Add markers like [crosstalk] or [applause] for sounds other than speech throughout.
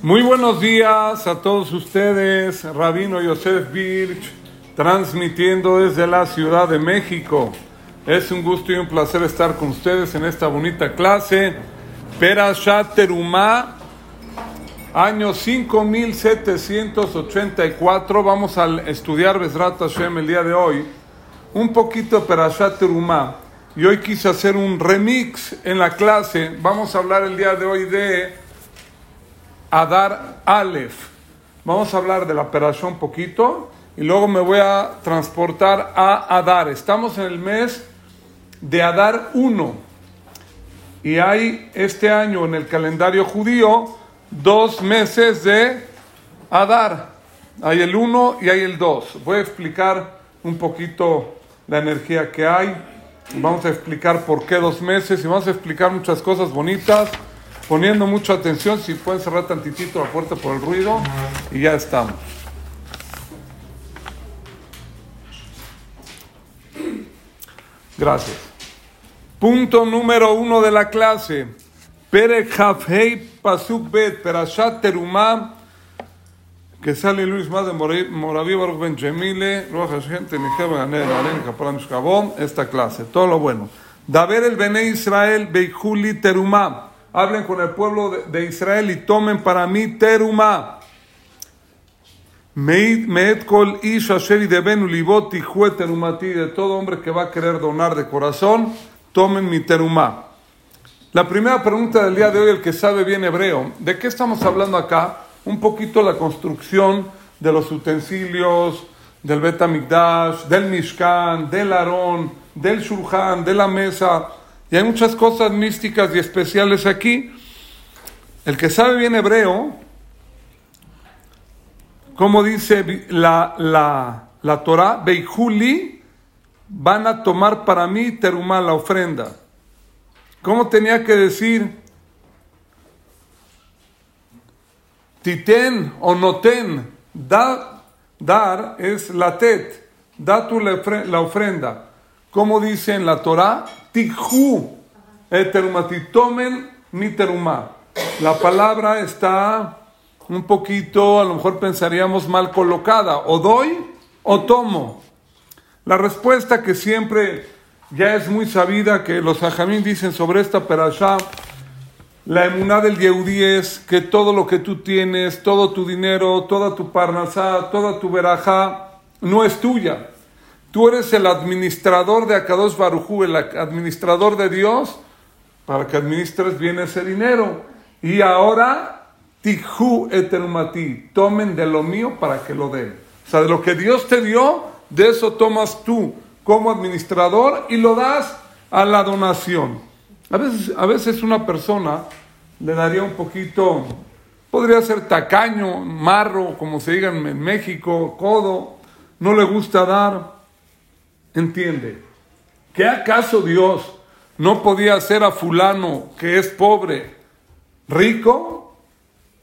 Muy buenos días a todos ustedes, Rabino Yosef Birch, transmitiendo desde la Ciudad de México. Es un gusto y un placer estar con ustedes en esta bonita clase. Perashat Terumá, año 5784. Vamos a estudiar Besrat Hashem el día de hoy. Un poquito Perashat Terumá. Y hoy quise hacer un remix en la clase. Vamos a hablar el día de hoy de Adar Aleph. Vamos a hablar de la operación un poquito y luego me voy a transportar a Adar. Estamos en el mes de Adar 1 y hay este año en el calendario judío dos meses de Adar. Hay el 1 y hay el 2. Voy a explicar un poquito la energía que hay. Vamos a explicar por qué dos meses y vamos a explicar muchas cosas bonitas poniendo mucha atención, si pueden cerrar tantitito la puerta por el ruido y ya estamos. Gracias. Punto número uno de la clase. Perek Hafhei Pasuk Bet Perashat Terumah que sale Luis Madre Moraví Baruch Ben Jemile, Roja Gente, Nijeba Ganer, Alen Kapalam Shkabom, esta clase, todo lo bueno. Daber el Bene Israel Beijuli Terumah hablen con el pueblo de, Israel y tomen para mí teruma. De todo hombre que va a querer donar de corazón, tomen mi teruma. La primera pregunta del día de hoy, el que sabe bien hebreo, ¿de qué estamos hablando acá? Un poquito la construcción de los utensilios, del Betamigdash, del Mishkan, del Aarón, del Shulchan, de la mesa. Y hay muchas cosas místicas y especiales aquí. El que sabe bien hebreo, como dice la, la, la Torah, Beijuli, van a tomar para mí terumá, la ofrenda. ¿Cómo tenía que decir? Titen o noten, da, dar es la tet, da tu la ofrenda. ¿Cómo dice en la Torah? Tiju eterumati, tomen mi terumá. La palabra está un poquito, a lo mejor pensaríamos mal colocada, o doy o tomo. La respuesta que siempre ya es muy sabida que los ajamín dicen sobre esta perashá, la emuná del Yehudí es que todo lo que tú tienes, todo tu dinero, toda tu parnasá, toda tu verajá, no es tuya Tú eres el administrador de Akadosh Barujú, el administrador de Dios, para que administres bien ese dinero. Y ahora, Tiju eterumati, tomen de lo mío para que lo den. O sea, de lo que Dios te dio, de eso tomas tú como administrador y lo das a la donación. A veces, a veces una persona le daría un poquito, podría ser tacaño, marro, como se diga en México, codo, no le gusta dar entiende. ¿Que acaso Dios no podía hacer a fulano que es pobre rico?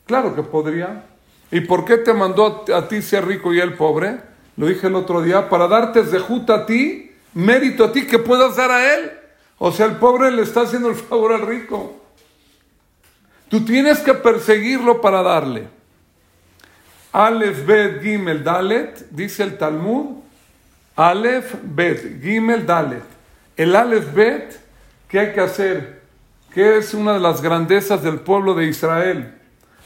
Claro que podría. ¿Y por qué te mandó a ti ser rico y él pobre? Lo dije el otro día, para darte juta a ti, mérito a ti que puedas dar a él. O sea, el pobre le está haciendo el favor al rico. Tú tienes que perseguirlo para darle. Aleph, Bet, Gimel, Dalet, dice el Talmud, Aleph Bet, Gimel Dalet. El Aleph Bet, ¿qué hay que hacer? ¿Qué es una de las grandezas del pueblo de Israel?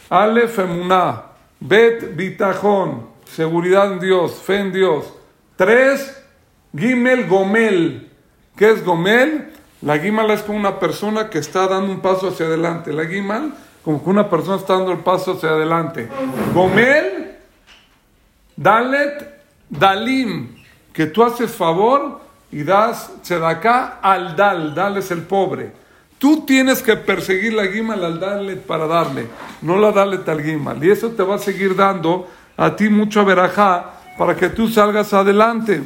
Aleph Emuná, Bet Bitajón, seguridad en Dios, fe en Dios. Tres, Gimel Gomel. ¿Qué es Gomel? La Gimal es como una persona que está dando un paso hacia adelante. La Gimal, como que una persona está dando el paso hacia adelante. Gomel, Dalet, Dalim que tú haces favor y das acá al dal, dal es el pobre. Tú tienes que perseguir la guimal al darle para darle, no la darle tal guimal. Y eso te va a seguir dando a ti mucha verajá para que tú salgas adelante.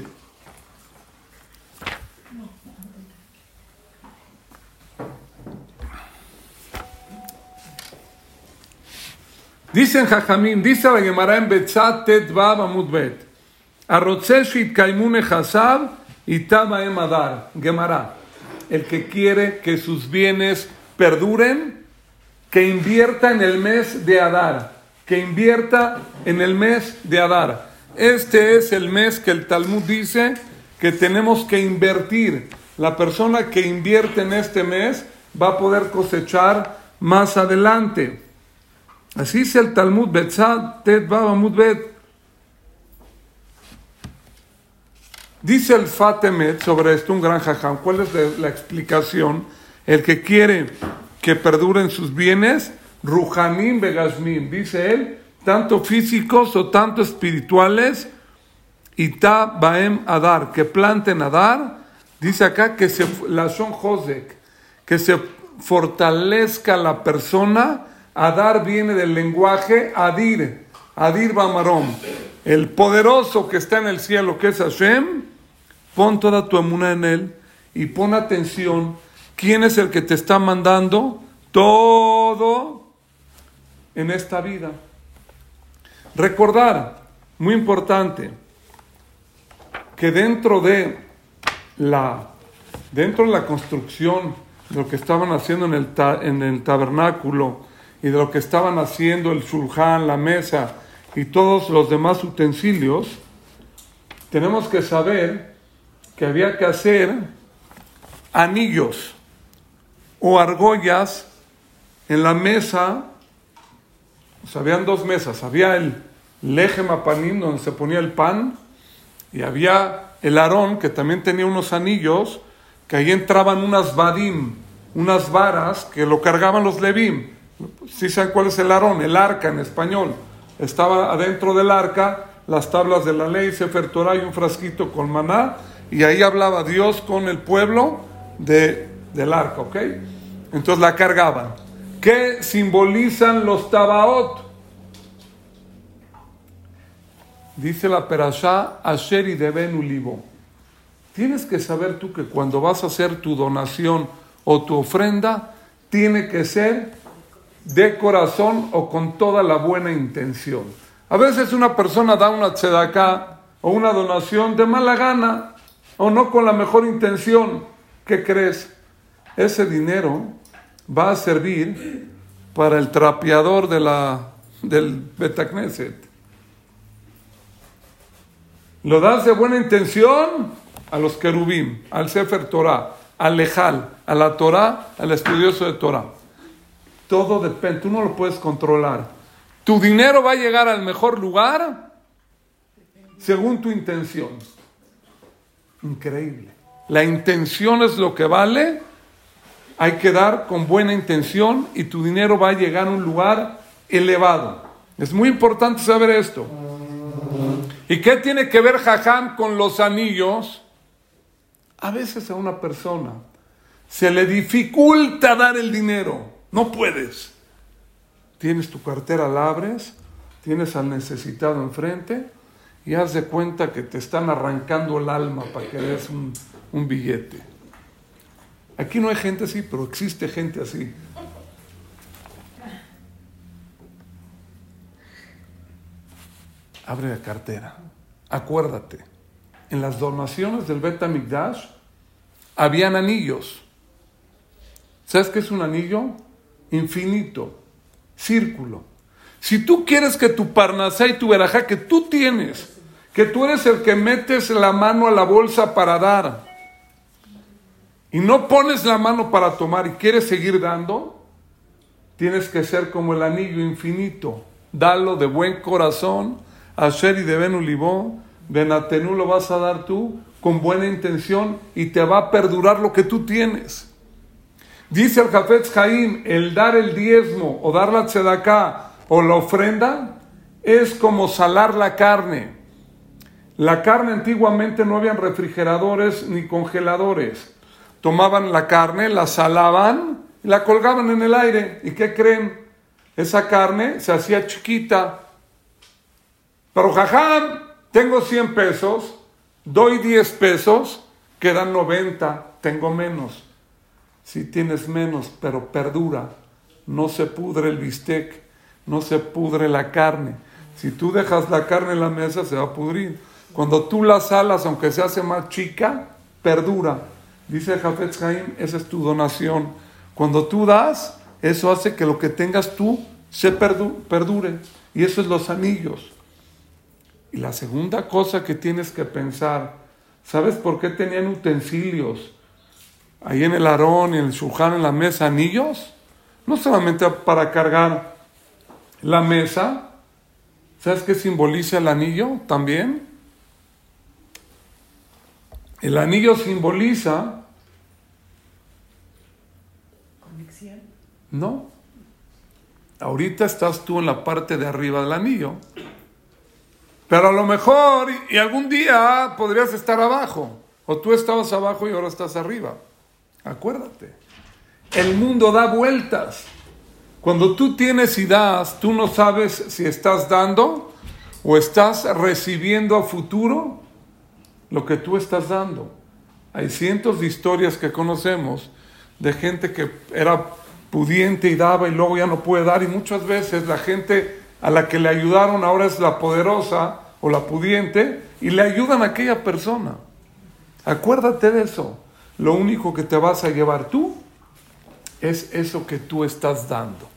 Dicen Jajamín, dice la Gemara en Betzat Tet Mudbet y Tama Emadar, Gemara. El que quiere que sus bienes perduren, que invierta en el mes de Adar, que invierta en el mes de Adar. Este es el mes que el Talmud dice que tenemos que invertir. La persona que invierte en este mes va a poder cosechar más adelante. Así dice el Talmud, Betzad, Tet, Bet. Dice el Fatemet sobre esto, un gran jajam. ¿Cuál es la explicación? El que quiere que perduren sus bienes, Ruhanim Begashmim, dice él, tanto físicos o tanto espirituales, y ta baem adar, que planten adar, dice acá que se, la josek, que se fortalezca la persona, adar viene del lenguaje adir, adir bamarom, el poderoso que está en el cielo, que es Hashem, pon toda tu emuna en él y pon atención ¿Quién es el que te está mandando todo en esta vida? Recordar, muy importante, que dentro de la, dentro de la construcción de lo que estaban haciendo en el, en el tabernáculo y de lo que estaban haciendo el shulchan, la mesa y todos los demás utensilios, tenemos que saber que había que hacer anillos o argollas en la mesa, o habían dos mesas, había el leje mapanim donde se ponía el pan y había el arón que también tenía unos anillos que ahí entraban unas vadim, unas varas que lo cargaban los levim. ¿Sí saben cuál es el arón? El arca en español. Estaba adentro del arca las tablas de la ley, Sefer Torah y un frasquito con maná y ahí hablaba Dios con el pueblo de, del arca, ¿ok? Entonces la cargaban. ¿Qué simbolizan los tabaot? Dice la perashá, Asher y Deben Ulibo. Tienes que saber tú que cuando vas a hacer tu donación o tu ofrenda, tiene que ser de corazón o con toda la buena intención. A veces una persona da una tzedaká o una donación de mala gana o no con la mejor intención. ¿Qué crees? Ese dinero va a servir para el trapeador de la, del Betacneset. Lo das de buena intención a los querubim, al Sefer Torah, al Lejal, a la Torah, al estudioso de Torah. Todo depende, tú no lo puedes controlar. Tu dinero va a llegar al mejor lugar según tu intención. Increíble. La intención es lo que vale hay que dar con buena intención y tu dinero va a llegar a un lugar elevado. Es muy importante saber esto. ¿Y qué tiene que ver Jajam con los anillos? A veces a una persona se le dificulta dar el dinero. No puedes. Tienes tu cartera, la abres, tienes al necesitado enfrente y haz de cuenta que te están arrancando el alma para que des un, un billete. Aquí no hay gente así, pero existe gente así. Abre la cartera. Acuérdate, en las donaciones del Bet Migdash habían anillos. ¿Sabes qué es un anillo? Infinito, círculo. Si tú quieres que tu parnasá y tu verajá que tú tienes, que tú eres el que metes la mano a la bolsa para dar, y no pones la mano para tomar y quieres seguir dando, tienes que ser como el anillo infinito. Dalo de buen corazón. Asher y de Ben Ulibó, Benatenú lo vas a dar tú con buena intención y te va a perdurar lo que tú tienes. Dice el Jafetz Jaim, el dar el diezmo o dar la tzedaká o la ofrenda es como salar la carne. La carne antiguamente no habían refrigeradores ni congeladores tomaban la carne, la salaban la colgaban en el aire. ¿Y qué creen? Esa carne se hacía chiquita. Pero jajam, tengo 100 pesos, doy 10 pesos, quedan 90, tengo menos. Si tienes menos, pero perdura, no se pudre el bistec, no se pudre la carne. Si tú dejas la carne en la mesa, se va a pudrir. Cuando tú la salas, aunque se hace más chica, perdura. Dice Jafetz Haim, esa es tu donación. Cuando tú das, eso hace que lo que tengas tú se perdure. Y eso es los anillos. Y la segunda cosa que tienes que pensar, ¿sabes por qué tenían utensilios ahí en el arón, en el shulchan, en la mesa, anillos? No solamente para cargar la mesa, ¿sabes qué simboliza el anillo también? El anillo simboliza... ¿Conexión? No. Ahorita estás tú en la parte de arriba del anillo. Pero a lo mejor, y algún día podrías estar abajo. O tú estabas abajo y ahora estás arriba. Acuérdate. El mundo da vueltas. Cuando tú tienes y das, tú no sabes si estás dando o estás recibiendo a futuro lo que tú estás dando. Hay cientos de historias que conocemos de gente que era pudiente y daba y luego ya no puede dar y muchas veces la gente a la que le ayudaron ahora es la poderosa o la pudiente y le ayudan a aquella persona. Acuérdate de eso. Lo único que te vas a llevar tú es eso que tú estás dando.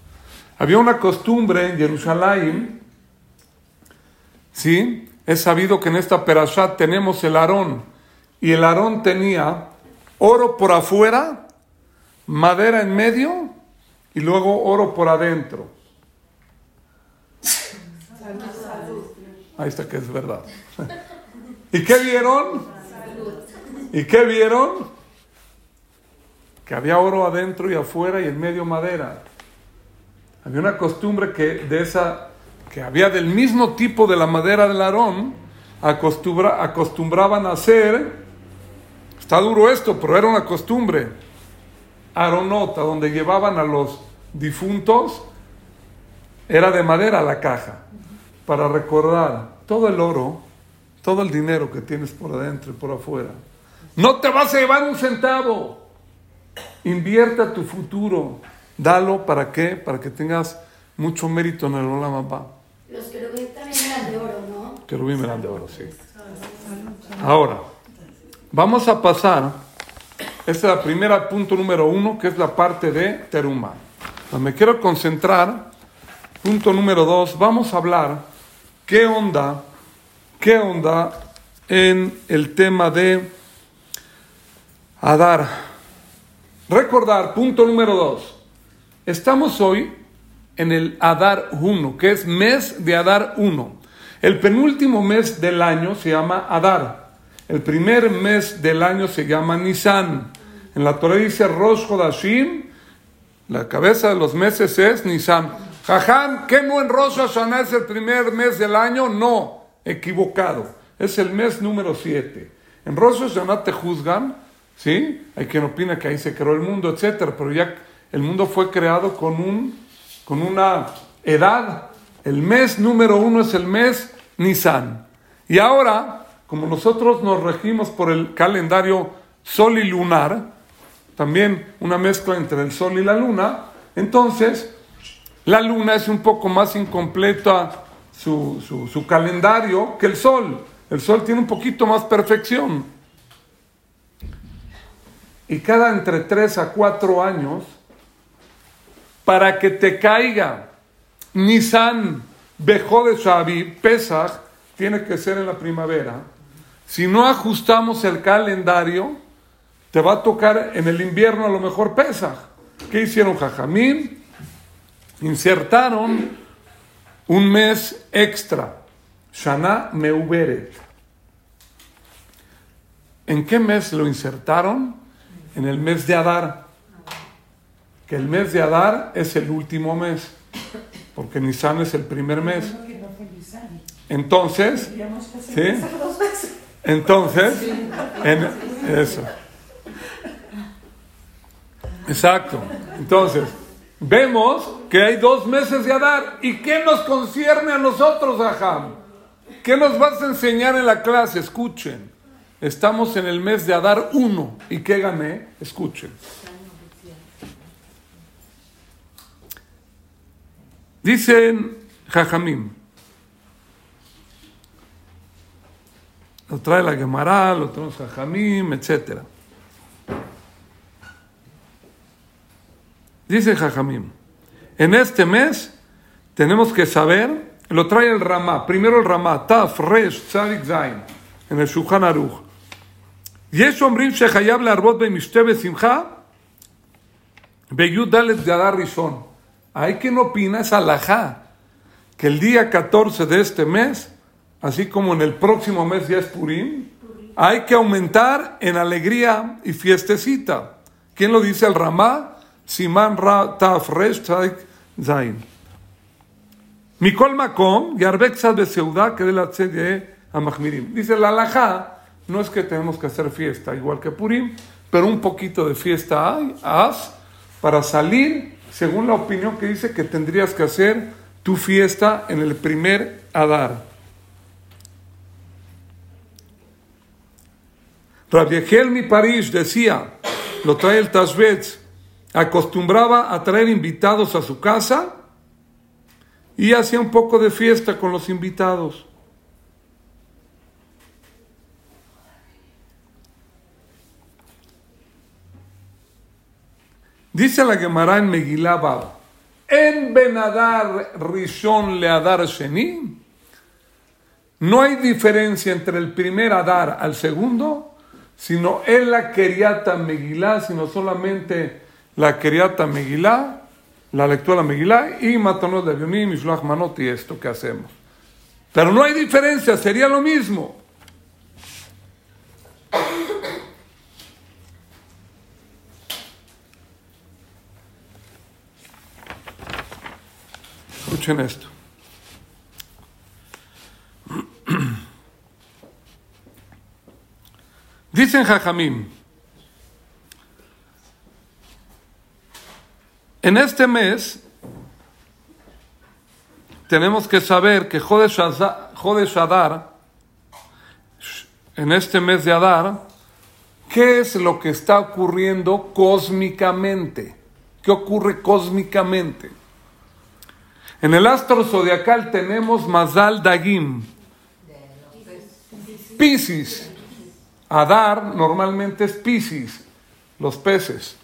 Había una costumbre en Jerusalén, ¿sí? Es sabido que en esta perashat tenemos el arón y el arón tenía oro por afuera, madera en medio y luego oro por adentro. Ahí está que es verdad. ¿Y qué vieron? ¿Y qué vieron? Que había oro adentro y afuera y en medio madera. Había una costumbre que de esa que había del mismo tipo de la madera del arón, acostumbra, acostumbraban a hacer, está duro esto, pero era una costumbre, aronota, donde llevaban a los difuntos, era de madera la caja, para recordar todo el oro, todo el dinero que tienes por adentro y por afuera. No te vas a llevar un centavo. Invierta tu futuro. Dalo para qué? Para que tengas mucho mérito en el Olam Los querubín también eran de oro, ¿no? Querubín eran de oro, sí. Ahora, vamos a pasar. Este es el primer punto número uno, que es la parte de Teruma. Me quiero concentrar. Punto número dos, vamos a hablar qué onda, qué onda en el tema de Adar. Recordar, punto número dos. Estamos hoy en el Adar 1, que es mes de Adar 1. El penúltimo mes del año se llama Adar. El primer mes del año se llama Nisan. En la Torah dice Rosh la cabeza de los meses es Nisan. Jajam, ¿qué no en Rosh es el primer mes del año? No, equivocado. Es el mes número 7. En Rosh Hashanah te juzgan, ¿sí? Hay quien opina que ahí se creó el mundo, etc. Pero ya el mundo fue creado con un con una edad. El mes número uno es el mes Nisan. Y ahora, como nosotros nos regimos por el calendario sol y lunar, también una mezcla entre el sol y la luna, entonces la luna es un poco más incompleta su, su, su calendario que el sol. El sol tiene un poquito más perfección. Y cada entre tres a cuatro años para que te caiga Nisan, Bejó de Shabi, Pesach, tiene que ser en la primavera. Si no ajustamos el calendario, te va a tocar en el invierno a lo mejor Pesach. ¿Qué hicieron Jajamín? Insertaron un mes extra, Shana Meuberet. ¿En qué mes lo insertaron? En el mes de Adar que el mes de Adar es el último mes, porque Nisan es el primer mes. Entonces, ¿sí? Entonces, en, eso. Exacto. Entonces, vemos que hay dos meses de Adar. ¿Y qué nos concierne a nosotros, Aham? ¿Qué nos vas a enseñar en la clase? Escuchen. Estamos en el mes de Adar 1. ¿Y qué gané? Escuchen. Dicen Jajamim. Lo trae la Gemara, lo trae Jajamim, etc. Dice Jajamim, en este mes tenemos que saber, lo trae el Ramá, primero el Ramá, Taf, Resh, Tzadik, Zain, en el Shulchan Aruch. יש אומרים שחייב להרבות במשתה ושמחה בי"ד אדר ראשון. Hay quien opina, es alajá, que el día 14 de este mes, así como en el próximo mes ya es Purim, hay que aumentar en alegría y fiestecita. ¿Quién lo dice? El Ramá, Simán Ra Taf Resh Zain. Mikol Makom, Yarbek Sad Beseudá, que de la tzedye a Mahmirim. Dice la alajá, no es que tenemos que hacer fiesta igual que Purim, pero un poquito de fiesta hay, haz, para salir, según la opinión que dice que tendrías que hacer tu fiesta en el primer Adar. Rabbi mi París decía, lo trae el Tashbetz, acostumbraba a traer invitados a su casa y hacía un poco de fiesta con los invitados. Dice la Gemara en Megilá Bab, en Benadar Rishon Leadar Sheni, no hay diferencia entre el primer Adar al segundo, sino en la Keriata Megilá, sino solamente la Keriata Megilá, la lectura Megilá y Matanot de Avionim, Mishlach Manot y esto que hacemos. Pero no hay diferencia, sería lo mismo. Esto. Dicen Jajamim, en este mes tenemos que saber que Jodesh Adar, en este mes de Adar, ¿qué es lo que está ocurriendo cósmicamente? ¿Qué ocurre cósmicamente? En el astro zodiacal tenemos Mazal Dagim, Pisces. Adar normalmente es Pisces, los peces.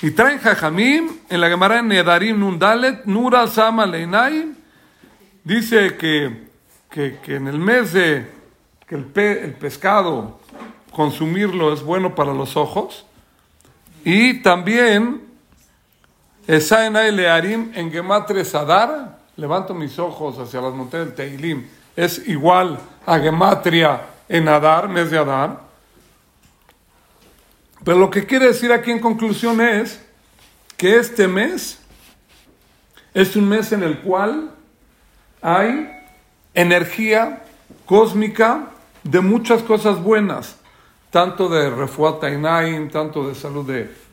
Y traen Jajamim, en la Gemara Nedarim Nundalet, Nura Sama Leinai, dice que, que, en el mes de que el, el pescado, consumirlo es bueno para los ojos. Y también Learim en Gematre Sadar, levanto mis ojos hacia las montañas del Teilim, es igual a Gematria en Adar, mes de Adar. Pero lo que quiere decir aquí en conclusión es que este mes es un mes en el cual hay energía cósmica de muchas cosas buenas, tanto de refuata inaim, tanto de salud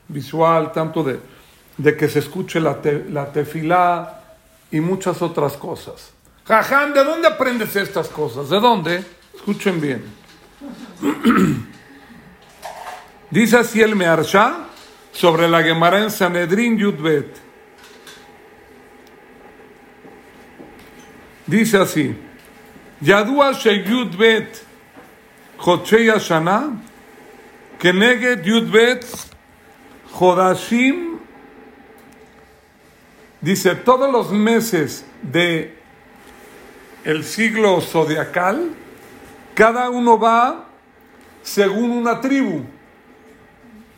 visual, tanto de de que se escuche la, la tefilá y muchas otras cosas. Jajam, ¿de dónde aprendes estas cosas? ¿De dónde? Escuchen bien. [clears throat] Dice así el Mearsha sobre la Gemara en Sanedrin Yudbet. Dice así: Yadua Yudbet Chodshei Shana, Keneged Yudbet Chodashim Dice, todos los meses de el siglo zodiacal, cada uno va según una tribu.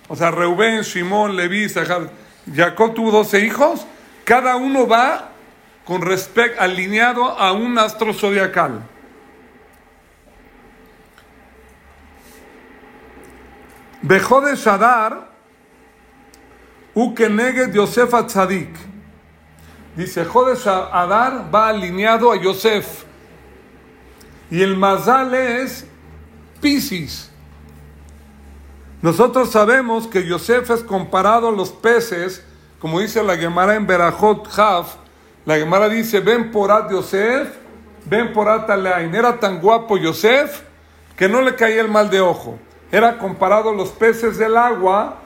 O sea, Reubén, Simón, Leví, Jacob tuvo 12 hijos, cada uno va con respecto alineado a un astro zodiacal. Bejó de Shadar, Ukeneged Yosef Tzadik. Dice, Jodes Adar va alineado a Yosef. Y el Mazal es Piscis. Nosotros sabemos que Yosef es comparado a los peces, como dice la Gemara en Berajot Haf. La Gemara dice, ven por Ad Yosef, ven por Ataleain. Era tan guapo Yosef que no le caía el mal de ojo. Era comparado a los peces del agua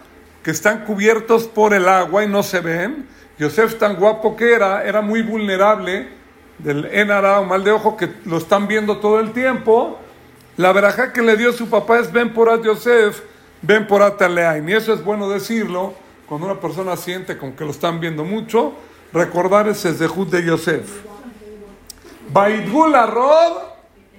que están cubiertos por el agua y no se ven Yosef tan guapo que era, era muy vulnerable del enara mal de ojo que lo están viendo todo el tiempo. La veraja que le dio su papá es Ben Porat Yosef, ven por Ataleain. Y eso es bueno decirlo cuando una persona siente como que lo están viendo mucho, recordar ese Zehut de Yosef. Baidgul Arod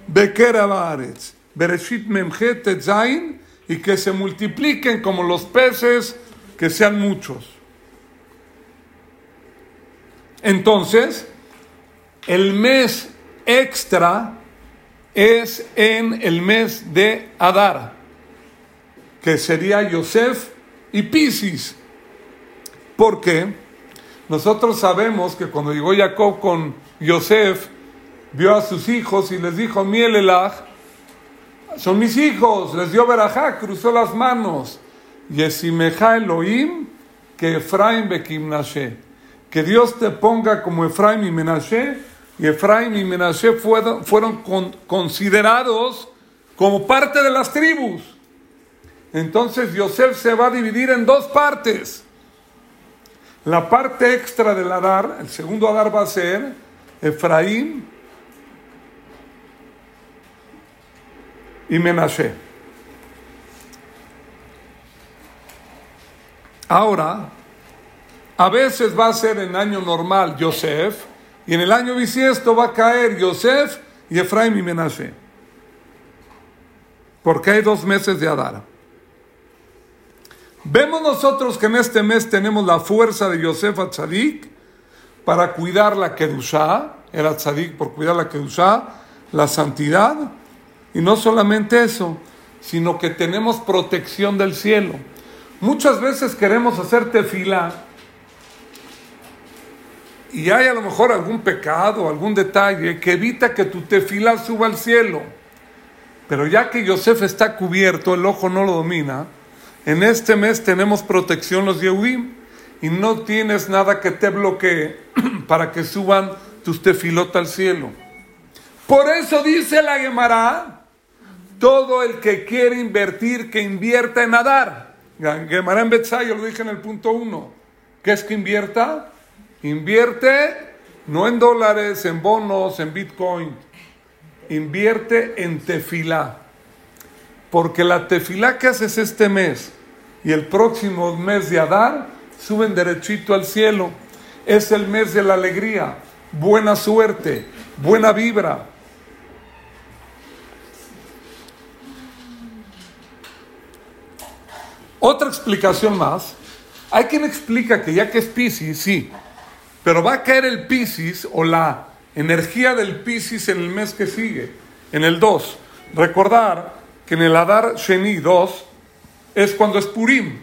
Bekera Baaretz. Bereshit Memjet Zain y que se multipliquen como los peces, que sean muchos. Entonces, el mes extra es en el mes de Adar, que sería Yosef y Piscis. Porque nosotros sabemos que cuando llegó Jacob con Yosef, vio a sus hijos y les dijo, Mielelach, son mis hijos, les dio verajá, cruzó las manos. Yesimeja Elohim, que Efraim Bekimnashe. Que Dios te ponga como Efraim y Menashe. Y Efraim y Menashe fueron, fueron considerados como parte de las tribus. Entonces Yosef se va a dividir en dos partes. La parte extra del Adar, el segundo Adar va a ser Efraín y Menashe. Ahora, a veces va a ser en año normal Yosef, y en el año bisiesto va a caer Yosef y Efraim y Menashe. Porque hay dos meses de Adar. Vemos nosotros que en este mes tenemos la fuerza de Yosef Atzadik para cuidar la Kedushá, era Atzadik por cuidar la Kedushá, la santidad, y no solamente eso, sino que tenemos protección del cielo. Muchas veces queremos hacer tefilá y hay a lo mejor algún pecado, algún detalle que evita que tu tefilá suba al cielo. Pero ya que Yosef está cubierto, el ojo no lo domina, en este mes tenemos protección los Yehudim y no tienes nada que te bloquee [clears throat] para que suban tus tefilot al cielo. Por eso dice la Gemara, todo el que quiere invertir, que invierta en nadar. Gemara en yo lo dije en el punto uno. ¿Qué es que invierta? Invierte no en dólares, en bonos, en bitcoin. Invierte en tefilá. Porque la tefilá que haces este mes y el próximo mes de Adar suben derechito al cielo. Es el mes de la alegría, buena suerte, buena vibra. Otra explicación más. Hay quien explica que ya que es Pisces, sí, pero va a caer el Pisces o la energía del Pisces en el mes que sigue, en el 2. Recordar que en el Adar Sheni 2 es cuando es Purim.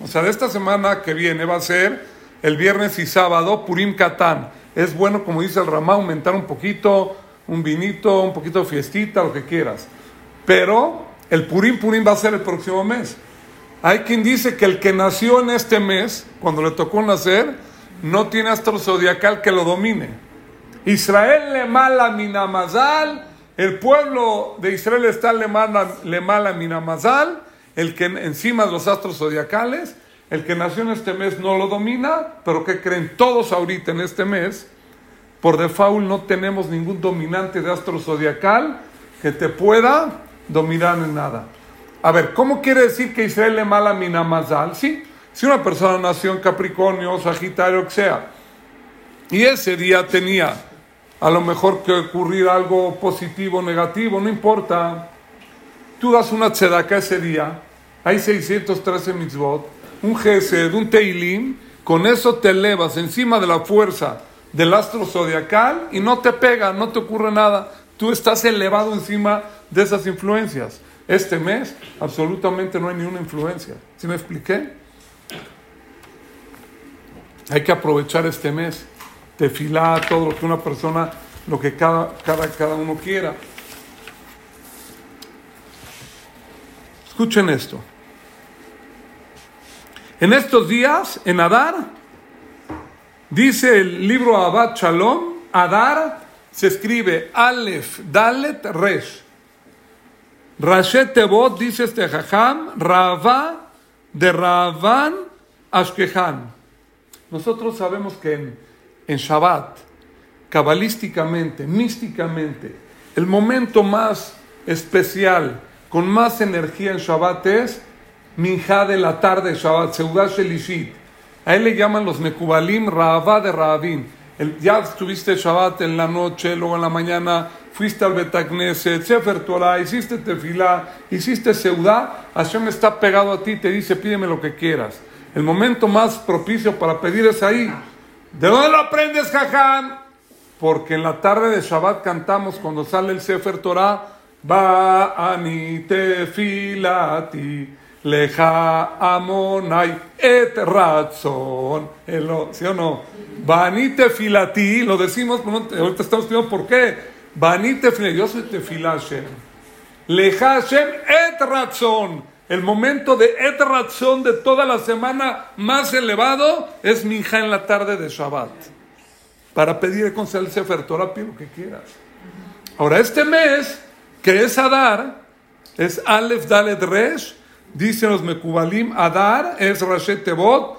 O sea, de esta semana que viene va a ser el viernes y sábado Purim Katán. Es bueno, como dice el Ramá, aumentar un poquito, un vinito, un poquito de fiestita, lo que quieras. Pero el Purim Purim va a ser el próximo mes. Hay quien dice que el que nació en este mes, cuando le tocó nacer, no tiene astro zodiacal que lo domine. Israel le mala minamazal, el pueblo de Israel está le mala, le mala minamazal, el que encima de los astros zodiacales, el que nació en este mes no lo domina, pero que creen todos ahorita en este mes, por default no tenemos ningún dominante de astro zodiacal que te pueda dominar en nada. A ver, ¿cómo quiere decir que Israel le mala minamazal? Sí, si una persona nació en Capricornio, Sagitario, que sea, y ese día tenía a lo mejor que ocurrir algo positivo o negativo, no importa. Tú das una tzedaka ese día, hay 613 mitzvot, un gesed, un teilim, con eso te elevas encima de la fuerza del astro zodiacal y no te pega, no te ocurre nada. Tú estás elevado encima de esas influencias. Este mes absolutamente no hay ni una influencia. ¿Sí me expliqué? Hay que aprovechar este mes, tefilar todo lo que una persona, lo que cada, cada, cada uno quiera. Escuchen esto. En estos días, en Adar, dice el libro Abad Shalom, Adar se escribe Aleph, Dalet, Resh. Rashet Tebot, dice este Jajam, Rava de Ravan Ashkehan. Nosotros sabemos que en, en Shabbat, cabalísticamente, místicamente, el momento más especial, con más energía en Shabbat es Minja de la tarde, Shabbat, Seudah Shelishit. A él le llaman los Mekubalim Rahavá de Rahavim. El, ya estuviste Shabbat en la noche, luego en la mañana fuiste al Betagneset, Sefer Torah, hiciste tefilá, hiciste seudá, Hashem está pegado a ti, te dice pídeme lo que quieras. El momento más propicio para pedir es ahí. ¿De dónde lo aprendes, Jajam? Porque en la tarde de Shabbat cantamos cuando sale el Sefer Torah, va ani tefilati, leja amonai et razón. ¿Sí o no? Va ani tefilati, lo decimos, ahorita estamos pidiendo por qué. Bani tefilá, yo soy tefilá Hashem. Leja Hashem et razón. El momento de et razón de toda la semana más elevado es minja en la tarde de Shabbat. Para pedir con el Sefer Torah, lo que quieras. Ahora, este mes, que es Adar, es Aleph Dalet Resh, dicen los Mekubalim, Adar es Rashet Tebot,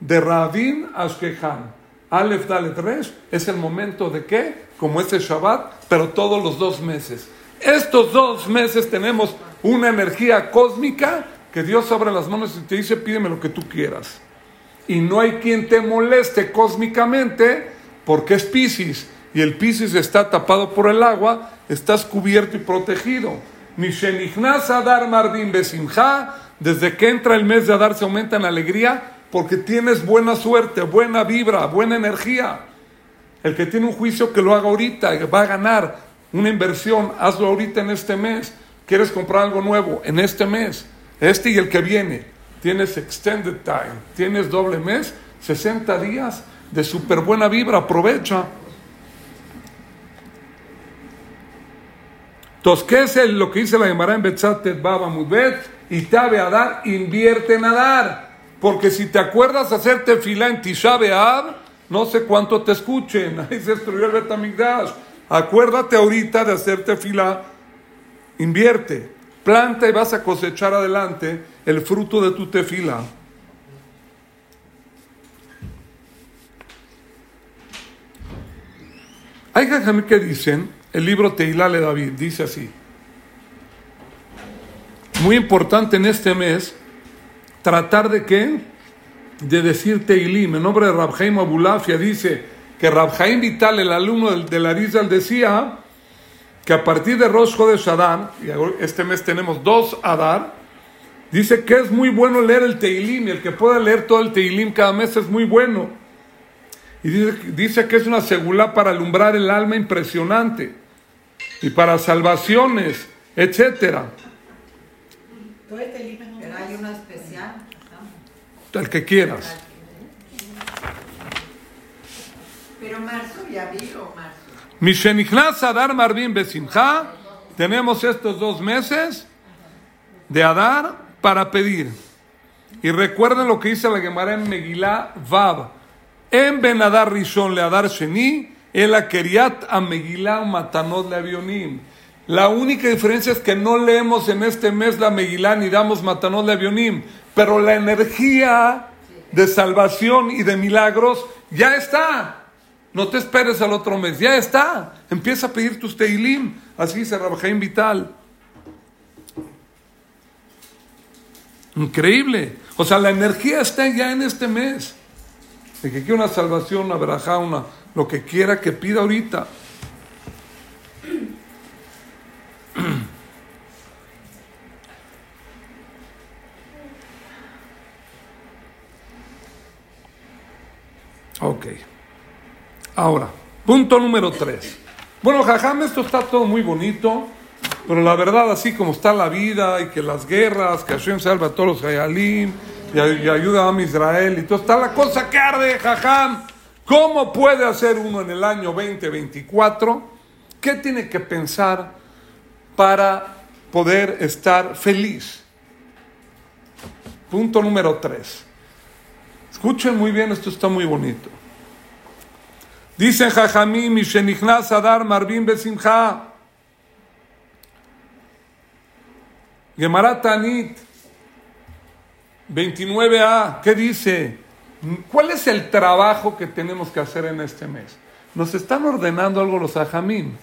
de Ravin Ashkehan. Aleph Dalet Resh es el momento de qué? Como este Shabbat, pero todos los dos meses. Estos dos meses tenemos una energía cósmica que Dios abre las manos y te dice, pídeme lo que tú quieras. Y no hay quien te moleste cósmicamente porque es Pisces y el Pisces está tapado por el agua, estás cubierto y protegido. Adar Marvin Besimha, desde que entra el mes de Adar se aumenta en alegría porque tienes buena suerte, buena vibra, buena energía. El que tiene un juicio que lo haga ahorita, va a ganar una inversión, hazlo ahorita en este mes. ¿Quieres comprar algo nuevo? En este mes, este y el que viene. Tienes extended time, tienes doble mes, 60 días de súper buena vibra, aprovecha. Entonces, ¿qué es lo que dice la Gemara en Betzatet Baba Mudbet? Y tabe a dar, invierte en dar. Porque si te acuerdas hacerte fila en Tisha no sé cuánto te escuchen. [laughs] Ahí se destruyó el Betamigdash. Acuérdate ahorita de hacerte fila. Invierte. Planta y vas a cosechar adelante el fruto de tu tefila. Hay jajamí que dicen, el libro Teilale David dice así. Muy importante en este mes tratar de qué? De decir Teilim. En nombre de Rabjaim Abulafia dice que Rabjaim Vital, el alumno del, de Arizal, decía que a partir de Rosh de Adar, y este mes tenemos dos Adar, dice que es muy bueno leer el Teilim, y el que pueda leer todo el Teilim cada mes es muy bueno. Y dice, dice que es una segula para alumbrar el alma impresionante, y para salvaciones, etcétera. Todo el pero hay una especial. El que quieras. Pero marzo y abril o marzo. Mishenichnas Adar Marvin Besimcha. Tenemos estos dos meses de Adar para pedir. Y recuerden lo que dice la Gemara en Megilá Vav. En Benadar Rishon le Adar Sheni, el Akeriat a Megilá Matanot le Avionim. La única diferencia es que no leemos en este mes la Megilá ni damos Matanot de Avionim, pero la energía de salvación y de milagros ya está. No te esperes al otro mes, ya está. Empieza a pedir tus teilim. Así dice Rabjaim Vital. Increíble. O sea, la energía está ya en este mes. De que quiera una salvación, una verajá, una, lo que quiera que pida ahorita. Ok. Ahora, punto número tres. Bueno, jajam, esto está todo muy bonito, pero la verdad, así como está la vida y que las guerras, que Hashem salva a todos los hayalim y, ayuda a Israel y todo, está la cosa que arde, jajam. ¿Cómo puede hacer uno en el año 2024? ¿Qué tiene que pensar para poder estar feliz? Punto número tres. Escuchen muy bien, esto está muy bonito. Dicen Jajamim, Mishenichnas Adar Marvin Besimcha. Gemarat Tanit 29a, ¿qué dice? ¿Cuál es el trabajo que tenemos que hacer en este mes? Nos están ordenando algo los Ajamim.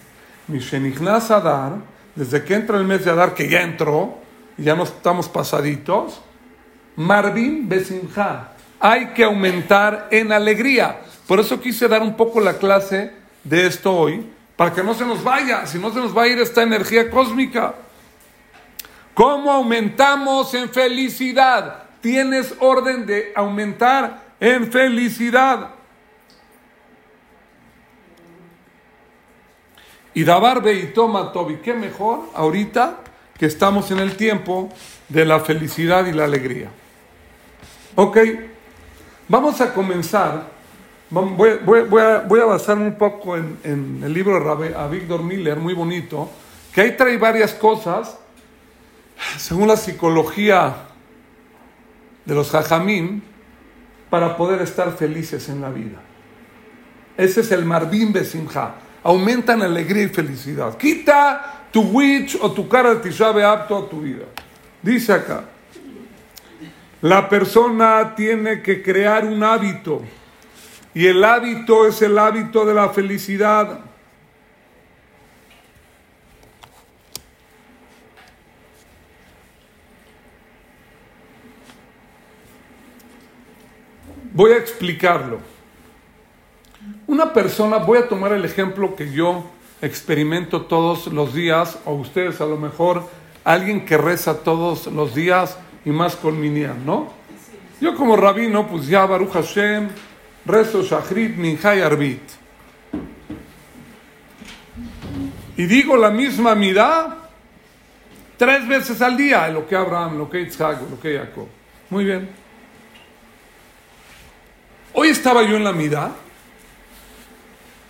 Mishenichnas Adar, desde que entra el mes de Adar, que ya entró, y ya no estamos pasaditos. Marvin Besimha. Hay que aumentar en alegría. Por eso quise dar un poco la clase de esto hoy, para que no se nos vaya, si no se nos va a ir esta energía cósmica. ¿Cómo aumentamos en felicidad? Tienes orden de aumentar en felicidad. Y Dabar y toma Toby, qué mejor ahorita que estamos en el tiempo de la felicidad y la alegría. Ok, vamos a comenzar. Voy, a, basarme un poco en, el libro de a Víctor Miller, muy bonito, que ahí trae varias cosas, según la psicología de los jajamín, para poder estar felices en la vida. Ese es el Marvin Besimha. Aumentan alegría y felicidad. Quita tu witch o tu cara de Tisha apto a tu vida. Dice acá, la persona tiene que crear un hábito y el hábito es el hábito de la felicidad. Voy a explicarlo. Una persona, voy a tomar el ejemplo que yo experimento todos los días, o ustedes a lo mejor, alguien que reza todos los días y más con Minyan, ¿no? Yo como rabino, pues ya Baruch Hashem, rezo Shachrit, Minjay, Arbit. Y digo la misma mirada tres veces al día, lo que Abraham, lo que Isaac, lo que Jacob. Muy bien. Hoy estaba yo en la mitad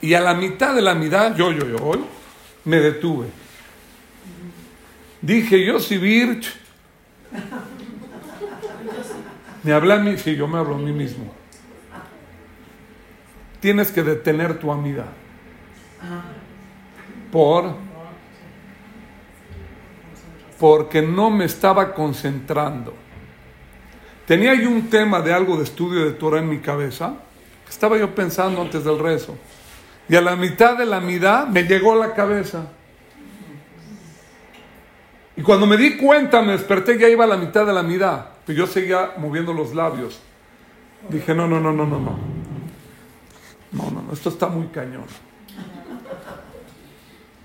y a la mitad de la mitad, yo, yo, yo, hoy, me detuve. Dije, yo si Birch, me hablé a mí, yo me hablo a mí mismo. Tienes que detener tu amidad. Por, porque no me estaba concentrando. Tenía yo un tema de algo de estudio de Torah en mi cabeza. Estaba yo pensando antes del rezo. Y a la mitad de la mitad me llegó a la cabeza. Y cuando me di cuenta, me desperté, ya iba a la mitad de la mitad. Y yo seguía moviendo los labios. Dije, no, no, no, no, no, no. No, no, no, esto está muy cañón.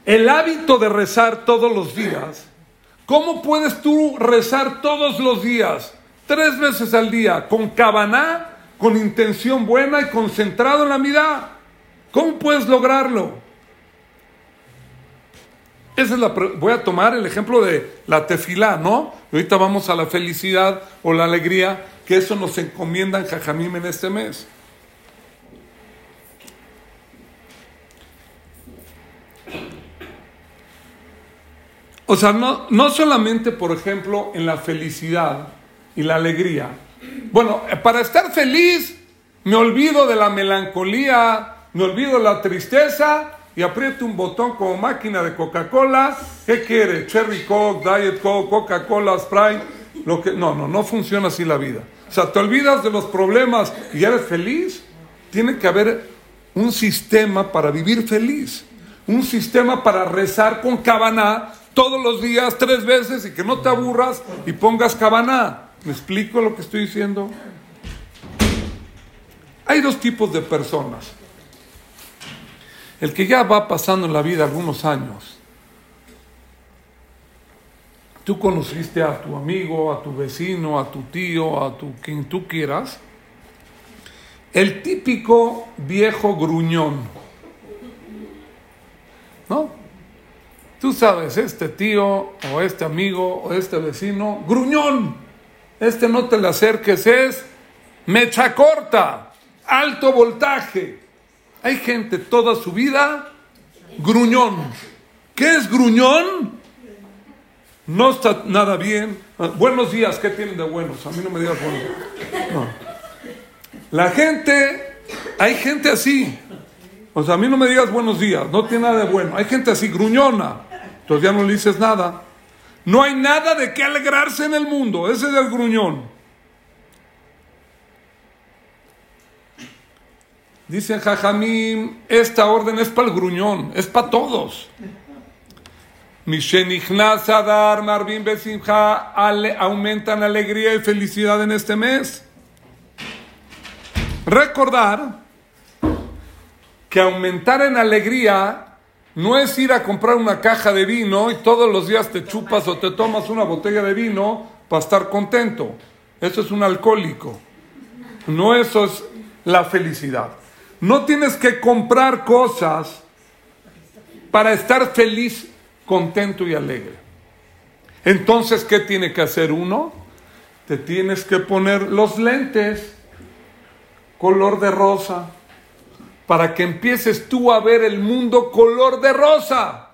El hábito de rezar todos los días. ¿Cómo puedes tú rezar todos los días? Tres veces al día, con cabaná, con intención buena y concentrado en la mitad. ¿Cómo puedes lograrlo? Esa es la voy a tomar el ejemplo de la tefilá, ¿no? Ahorita vamos a la felicidad o la alegría, que eso nos encomienda en Jajamim en este mes. O sea, no, no solamente, por ejemplo, en la felicidad y la alegría. Bueno, para estar feliz me olvido de la melancolía, me olvido la tristeza y aprieto un botón como máquina de Coca-Cola. ¿Qué quiere? Cherry Coke, Diet Coke, Coca-Cola, Sprite. Lo que, no, no, no funciona así la vida. O sea, te olvidas de los problemas y eres feliz. Tiene que haber un sistema para vivir feliz. Un sistema para rezar con cabana todos los días, tres veces y que no te aburras y pongas cabana. ¿Me explico lo que estoy diciendo? Hay dos tipos de personas. El que ya va pasando en la vida algunos años, tú conociste a tu amigo, a tu vecino, a tu tío, a tu quien tú quieras, el típico viejo gruñón. ¿No? Tú sabes, este tío o este amigo o este vecino, gruñón. Este no te le acerques, es mecha corta, alto voltaje. Hay gente toda su vida gruñón. ¿Qué es gruñón? No está nada bien. Ah, buenos días, ¿qué tienen de buenos? A mí no me digas buenos. No. La gente, hay gente así. O sea, a mí no me digas buenos días, no tiene nada de bueno. Hay gente así, gruñona. Entonces ya no le dices nada. No hay nada de qué alegrarse en el mundo. Ese es el gruñón. Dicen Jajamim, esta orden es para el gruñón, es para todos. Mishenichnas Adar, Marvin Besimcha, aumentan alegría y felicidad en este mes. Recordar que aumentar en alegría no es ir a comprar una caja de vino y todos los días te chupas o te tomas una botella de vino para estar contento. Eso es un alcohólico. No eso es la felicidad. No tienes que comprar cosas para estar feliz contento y alegre. Entonces, ¿qué tiene que hacer uno? Te tienes que poner los lentes color de rosa para que empieces tú a ver el mundo color de rosa.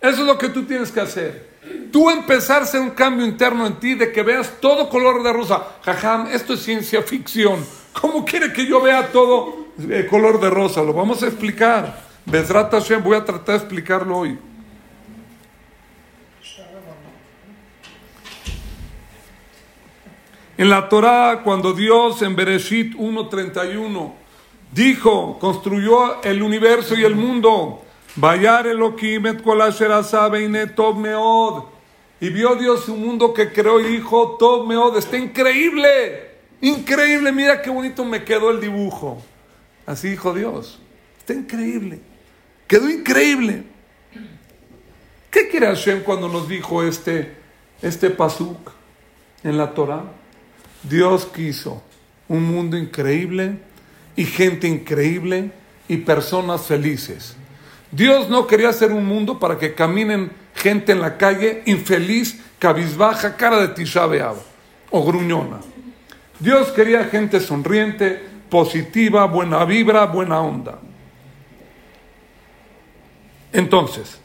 Eso es lo que tú tienes que hacer. Tú empezar a un cambio interno en ti de que veas todo color de rosa. Jajam, esto es ciencia ficción. ¿Cómo quiere que yo vea todo eh, color de rosa? Lo vamos a explicar. Hashem, voy a tratar de explicarlo hoy. En la Torah, cuando Dios en Bereshit 1.31 dijo, construyó el universo y el mundo, Vayar Elohim meod. Y vio Dios un mundo que creó y dijo, Tov meod, está increíble, increíble, mira qué bonito me quedó el dibujo. Así dijo Dios, está increíble, quedó increíble. ¿Qué quiere Hashem cuando nos dijo este, este pasuk en la Torah? Dios quiso un mundo increíble y gente increíble y personas felices. Dios no quería hacer un mundo para que caminen gente en la calle infeliz, cabizbaja, cara de Tisha o gruñona. Dios quería gente sonriente, positiva, buena vibra, buena onda. Entonces,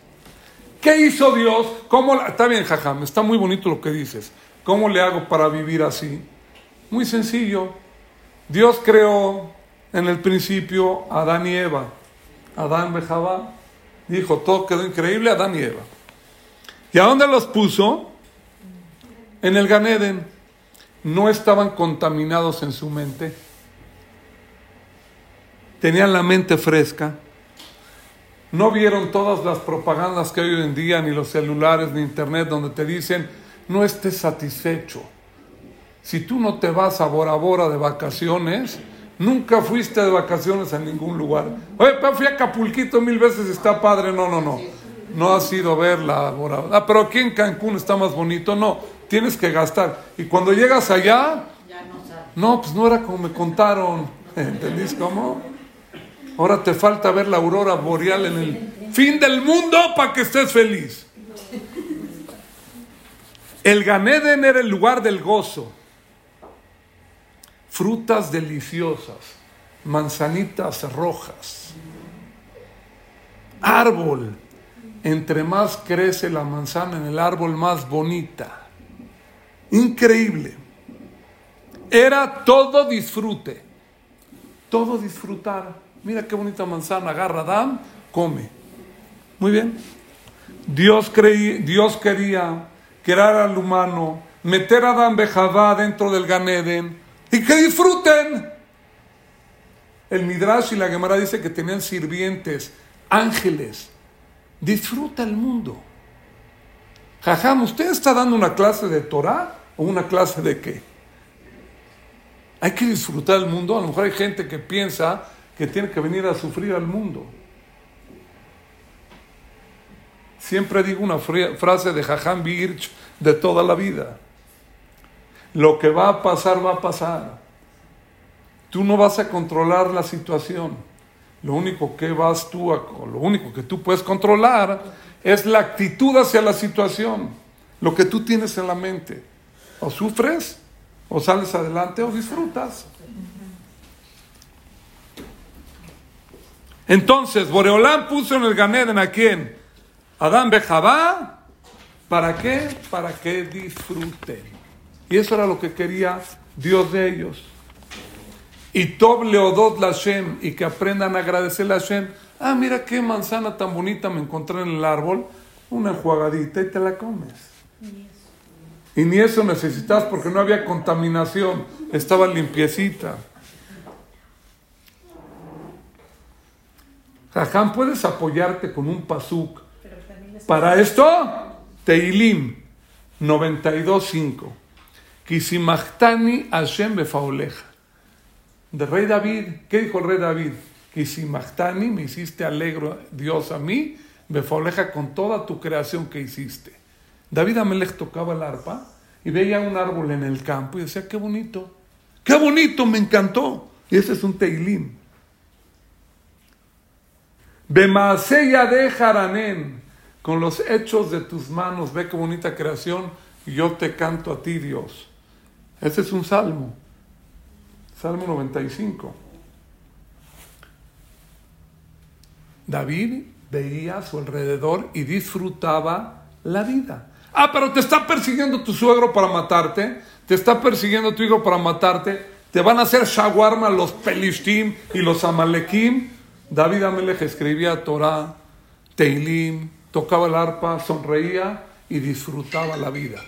¿qué hizo Dios? ¿Cómo Está bien, jajam, está muy bonito lo que dices. ¿Cómo le hago para vivir así? Muy sencillo. Dios creó en el principio Adán y Eva. Adán y Jabá. Dijo, todo quedó increíble, Adán y Eva. ¿Y a dónde los puso? En el Ganeden. No estaban contaminados en su mente. Tenían la mente fresca. No vieron todas las propagandas que hay hoy en día, ni los celulares, ni internet, donde te dicen, no estés satisfecho si tú no te vas a Bora Bora de vacaciones, nunca fuiste de vacaciones a ningún lugar. Oye, pero fui a Acapulquito mil veces, está padre. No, no, no. No has ido a ver la Bora Ah, pero aquí en Cancún está más bonito. No, tienes que gastar. Y cuando llegas allá, no, pues no era como me contaron. [laughs] ¿Entendís cómo? Ahora te falta ver la aurora boreal en el fin del mundo para que estés feliz. El Ganeden era el lugar del gozo frutas deliciosas, manzanitas rojas, árbol, entre más crece la manzana en el árbol, más bonita. Increíble. Era todo disfrute, todo disfrutar. Mira qué bonita manzana, agarra Adán, come. Muy bien. Dios, creí, Dios quería crear al humano, meter a Adán Bejabá dentro del Ganeden, y que disfruten. El Midrash y la Gemara dice que tenían sirvientes, ángeles. Disfruta el mundo. Jajam, ¿usted está dando una clase de Torah o una clase de qué? Hay que disfrutar el mundo. A lo mejor hay gente que piensa que tiene que venir a sufrir al mundo. Siempre digo una frase de Jajam Birch de toda la vida. Lo que va a pasar, va a pasar. Tú no vas a controlar la situación. Lo único que vas tú a, lo único que tú puedes controlar es la actitud hacia la situación, lo que tú tienes en la mente. O sufres, o sales adelante, o disfrutas. Entonces, Boreolán puso en el Ganeden a quién? Adán Bejabá. ¿Para qué? Para que disfruten. Y eso era lo que quería Dios de ellos. Y Tob Leodot Lashem, y que aprendan a agradecerle a Hashem. Ah, mira qué manzana tan bonita me encontré en el árbol. Una enjuagadita y te la comes. Y ni eso necesitas porque no había contaminación, estaba limpiecita. Jajam, puedes apoyarte con un pasuk Para esto, Teilim 92.5. Kisimachtani Hashem befaoleja. De rey David, ¿qué dijo el rey David? Kisimachtani, me hiciste alegro Dios a mí, befaoleja con toda tu creación que hiciste. David Amelech tocaba el arpa y veía un árbol en el campo y decía, qué bonito, qué bonito, me encantó. Y ese es un Teilim. Bemaseya de Haranen, con los hechos de tus manos, ve qué bonita creación, yo te canto a ti, Dios. Ese es un salmo, Salmo 95. David veía a su alrededor y disfrutaba la vida. Ah, pero te está persiguiendo tu suegro para matarte, te está persiguiendo tu hijo para matarte, te van a hacer shawarma los pelishtim y los amalekim. David Amelech escribía Torah, Teilim, tocaba el arpa, sonreía y disfrutaba la vida.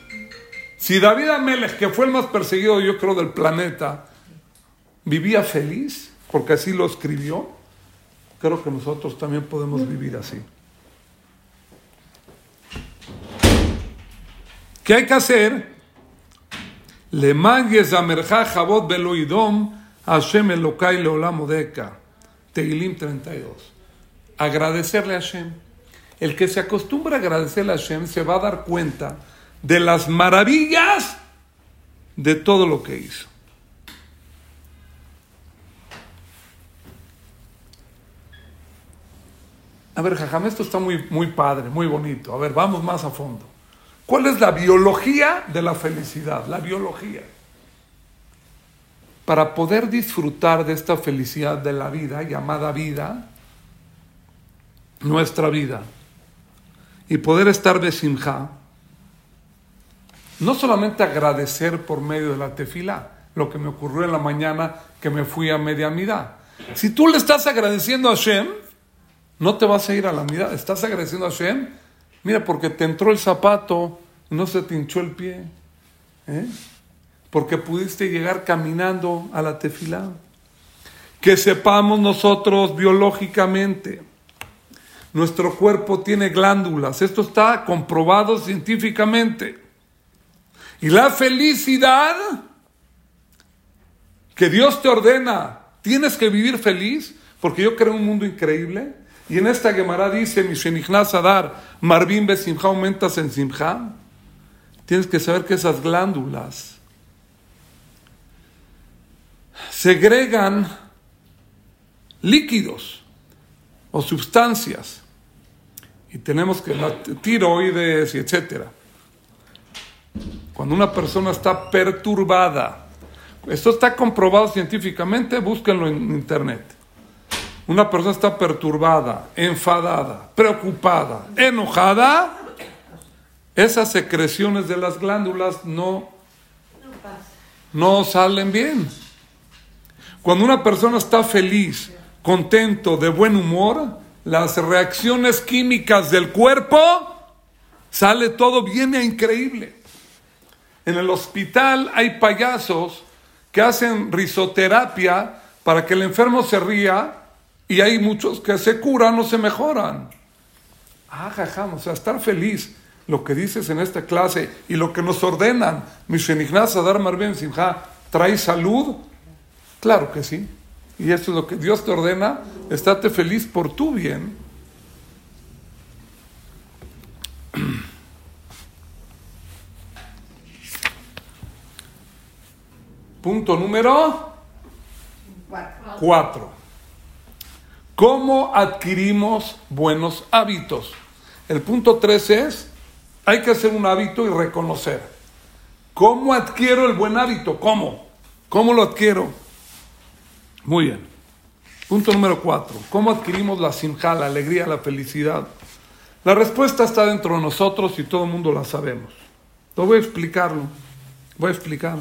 Si David Amelech, que fue el más perseguido, yo creo, del planeta, vivía feliz, porque así lo escribió, creo que nosotros también podemos vivir así. ¿Qué hay que hacer? Le mangues a merja jabot beloidom Hashem Elokai leolam odeka. Teilim 32. Agradecerle a Hashem. El que se acostumbra a agradecerle a Hashem se va a dar cuenta de las maravillas de todo lo que hizo. A ver, Jajam, esto está muy, muy padre, muy bonito. A ver, vamos más a fondo. ¿Cuál es la biología de la felicidad? La biología. Para poder disfrutar de esta felicidad de la vida, llamada vida, nuestra vida, y poder estar de simja, no solamente agradecer por medio de la tefila, lo que me ocurrió en la mañana que me fui a media mirada. Si tú le estás agradeciendo a Hashem, no te vas a ir a la mirada, estás agradeciendo a Hashem, mira, porque te entró el zapato, no se te hinchó el pie, ¿eh? porque pudiste llegar caminando a la tefila. Que sepamos nosotros biológicamente, nuestro cuerpo tiene glándulas, esto está comprobado científicamente. Y la felicidad que Dios te ordena, tienes que vivir feliz, porque yo creo un mundo increíble. Y en esta Gemara dice, Mishenichnas Adar, Marvin Besimha aumentas en Simha. Tienes que saber que esas glándulas segregan líquidos o sustancias. Y tenemos que la tiroides y etcétera. Cuando una persona está perturbada, esto está comprobado científicamente, búsquenlo en internet. Una persona está perturbada, enfadada, preocupada, enojada, esas secreciones de las glándulas no, no salen bien. Cuando una persona está feliz, contento, de buen humor, las reacciones químicas del cuerpo, sale todo bien e increíble. En el hospital hay payasos que hacen risoterapia para que el enfermo se ría y hay muchos que se curan o se mejoran. Ah, o sea, estar feliz. Lo que dices en esta clase y lo que nos ordenan, Mishenignaz Adar Marben Simha, ¿trae salud? Claro que sí. Y esto es lo que Dios te ordena, estate feliz por tu bien. Punto número cuatro. ¿Cómo adquirimos buenos hábitos? El punto tres es, hay que hacer un hábito y reconocer. ¿Cómo adquiero el buen hábito? ¿Cómo? ¿Cómo lo adquiero? Muy bien. Punto número cuatro. ¿Cómo adquirimos la simja, la alegría, la felicidad? La respuesta está dentro de nosotros y todo el mundo la sabemos. Lo voy a explicarlo. Voy a explicar.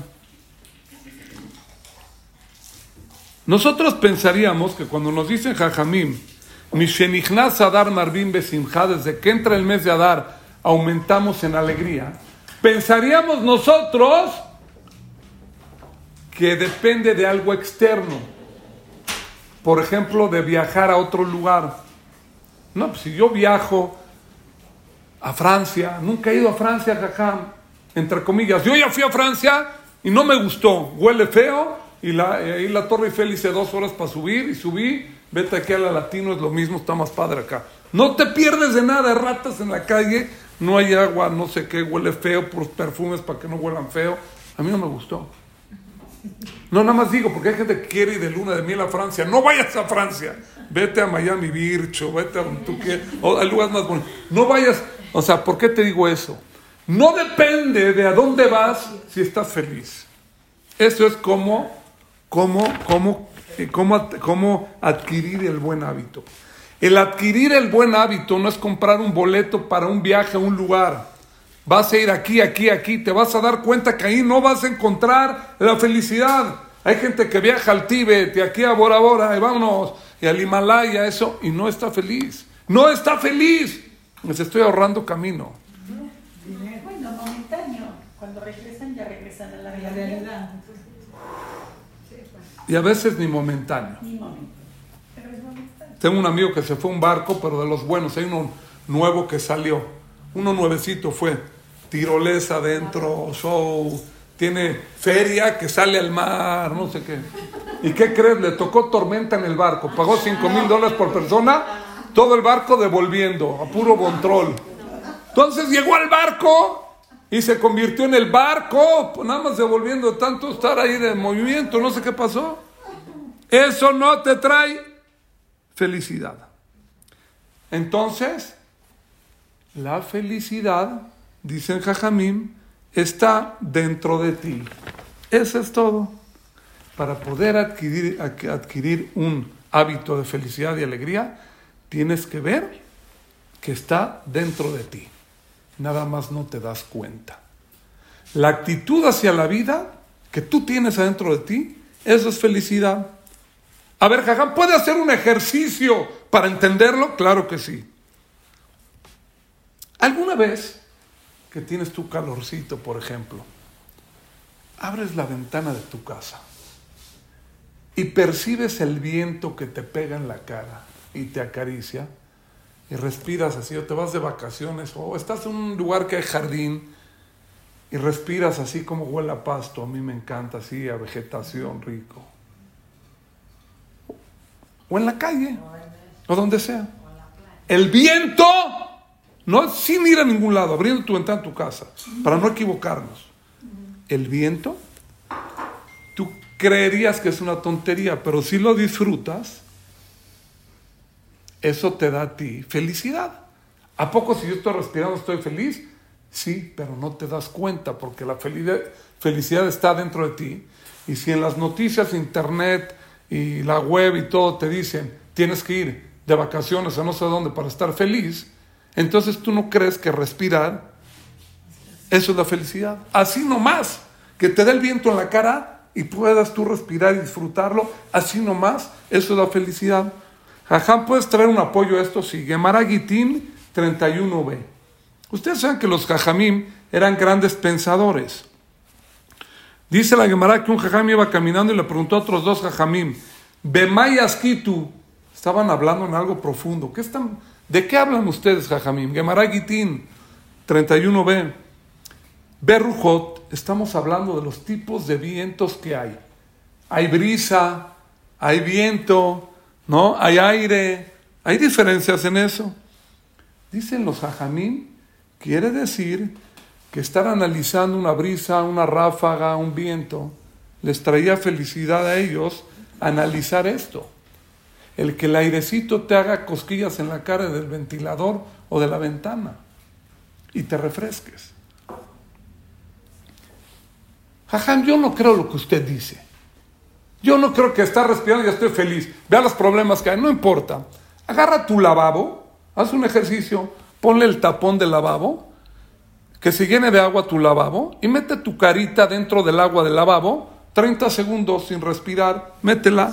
Nosotros pensaríamos que cuando nos dicen Jajamim, Mishenichnas Adar Marvin Besimha, desde que entra el mes de Adar, aumentamos en alegría, pensaríamos nosotros que depende de algo externo. Por ejemplo, de viajar a otro lugar. No, pues si yo viajo a Francia. Nunca he ido a Francia, jajam. Entre comillas. Yo ya fui a Francia y no me gustó. Huele feo. Y la, ahí la Torre Eiffel dos horas para subir y subí. Vete aquí a la Latino, es lo mismo, está más padre acá. No te pierdes de nada, ratas en la calle, no hay agua, no sé qué, huele feo, por perfumes para que no huelan feo. A mí no me gustó. No, nada más digo, porque hay gente que quiere ir de luna de miel a Francia. No vayas a Francia. Vete a Miami Bircho, vete a donde tú quieras, o a lugares más bonitos. No vayas, o sea, ¿por qué te digo eso? No depende de a dónde vas si estás feliz. Eso es como, como, como, eh, como, como adquirir el buen hábito. El adquirir el buen hábito no es comprar un boleto para un viaje a un lugar. Vas a ir aquí, aquí, aquí, te vas a dar cuenta que ahí no vas a encontrar la felicidad. Hay gente que viaja al Tíbet y aquí a Bora Bora y vámonos y al Himalaya, eso, y no está feliz. No está feliz. Les estoy ahorrando camino. Bueno, momentáneo. Cuando regresan, ya regresan a la realidad. Y a veces ni momentáneo. Ni. Pero es momentáneo. Tengo un amigo que se fue a un barco, pero de los buenos. Hay uno nuevo que salió. Uno nuevecito fue. Tirolesa adentro, show. Tiene feria que sale al mar, no sé qué. ¿Y qué crees? Le tocó tormenta en el barco. Pagó 5 mil dólares por persona. Todo el barco devolviendo, a puro control. Entonces llegó al barco y se convirtió en el barco, pues nada más devolviendo tanto estar ahí de movimiento, no sé qué pasó. Eso no te trae felicidad. Entonces, la felicidad, dicen Jajamim, está dentro de ti. Eso es todo. Para poder adquirir, adquirir un hábito de felicidad y alegría, tienes que ver que está dentro de ti. Nada más no te das cuenta. La actitud hacia la vida que tú tienes adentro de ti, eso es felicidad. A ver, Jajam, ¿puede hacer un ejercicio para entenderlo? Claro que sí. ¿Alguna vez que tienes tu calorcito, por ejemplo, abres la ventana de tu casa y percibes el viento que te pega en la cara y te acaricia y respiras así, o te vas de vacaciones, o estás en un lugar que hay jardín y respiras así como huele a pasto, a mí me encanta así, a vegetación rico. O en la calle, o donde sea. El viento, no sin ir a ningún lado, abriendo tu ventana en tu casa, para no equivocarnos. El viento, tú creerías que es una tontería, pero si lo disfrutas, eso te da a ti felicidad. ¿A poco si yo estoy respirando estoy feliz? Sí, pero no te das cuenta porque la felicidad está dentro de ti. Y si en las noticias, internet y la web y todo te dicen tienes que ir de vacaciones a no sé dónde para estar feliz, entonces tú no crees que respirar, eso es la felicidad. Así nomás, que te dé el viento en la cara y puedas tú respirar y disfrutarlo, así nomás, eso es la felicidad. Jajam, ¿puedes traer un apoyo a esto? Sí, Gemara Gitín 31b. Ustedes saben que los Jajamim eran grandes pensadores. Dice la Gemara que un Jajam iba caminando y le preguntó a otros dos Jajamim, Bemayas Kitu, estaban hablando en algo profundo. ¿Qué están, ¿De qué hablan ustedes, Jajamim? Gemara Gitín 31b. Berrujot, estamos hablando de los tipos de vientos que hay. Hay brisa, hay viento, ¿no? Hay aire, hay diferencias en eso. Dicen los hajamim, quiere decir que estar analizando una brisa, una ráfaga, un viento, les traía felicidad a ellos analizar esto. El que el airecito te haga cosquillas en la cara del ventilador o de la ventana y te refresques. Jajam, yo no creo lo que usted dice. Yo no creo que estar respirando y ya estoy feliz. Vea los problemas que hay, no importa. Agarra tu lavabo, haz un ejercicio, ponle el tapón del lavabo, que se llene de agua tu lavabo y mete tu carita dentro del agua del lavabo, 30 segundos sin respirar, métela.